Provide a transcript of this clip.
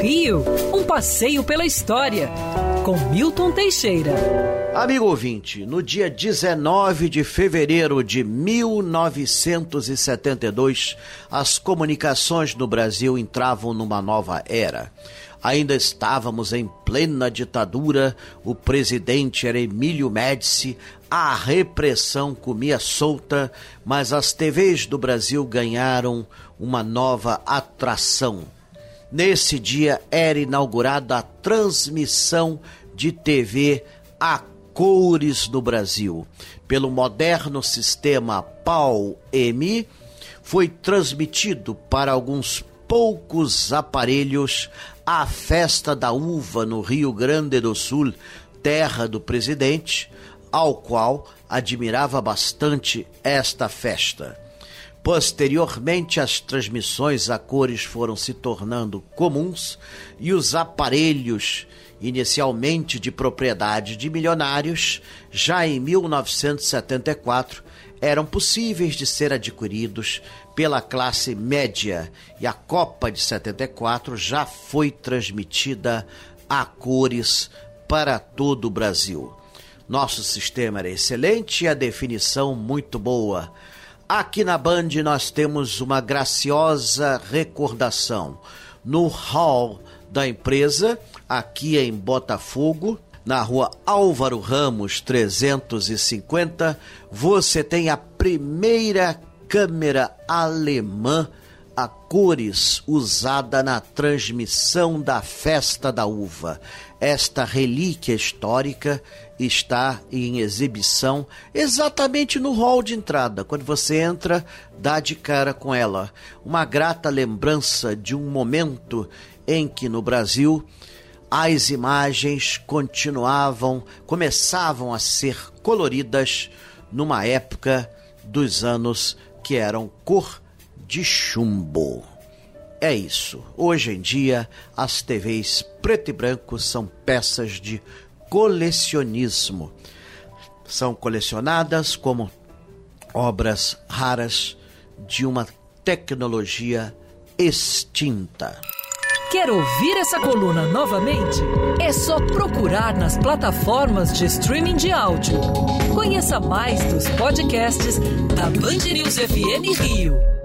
Rio, um passeio pela história, com Milton Teixeira. Amigo ouvinte, no dia 19 de fevereiro de 1972, as comunicações no Brasil entravam numa nova era. Ainda estávamos em plena ditadura, o presidente era Emílio Médici, a repressão comia solta, mas as TVs do Brasil ganharam uma nova atração. Nesse dia era inaugurada a transmissão de TV a cores no Brasil. Pelo moderno sistema PAL-M, foi transmitido para alguns poucos aparelhos a festa da uva no Rio Grande do Sul, terra do presidente, ao qual admirava bastante esta festa. Posteriormente, as transmissões a cores foram se tornando comuns e os aparelhos, inicialmente de propriedade de milionários, já em 1974 eram possíveis de ser adquiridos pela classe média e a Copa de 74 já foi transmitida a cores para todo o Brasil. Nosso sistema era excelente e a definição muito boa. Aqui na Band nós temos uma graciosa recordação. No hall da empresa, aqui em Botafogo, na rua Álvaro Ramos 350, você tem a primeira câmera alemã a cores usada na transmissão da festa da uva. Esta relíquia histórica está em exibição exatamente no hall de entrada. Quando você entra, dá de cara com ela. Uma grata lembrança de um momento em que no Brasil as imagens continuavam, começavam a ser coloridas numa época dos anos que eram cor de chumbo. É isso. Hoje em dia, as TVs preto e branco são peças de colecionismo. São colecionadas como obras raras de uma tecnologia extinta. Quer ouvir essa coluna novamente? É só procurar nas plataformas de streaming de áudio. Conheça mais dos podcasts da Band News FM Rio.